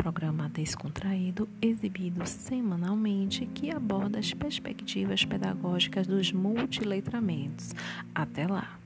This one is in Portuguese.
Programa descontraído exibido semanalmente que aborda as perspectivas pedagógicas dos multiletramentos. Até lá!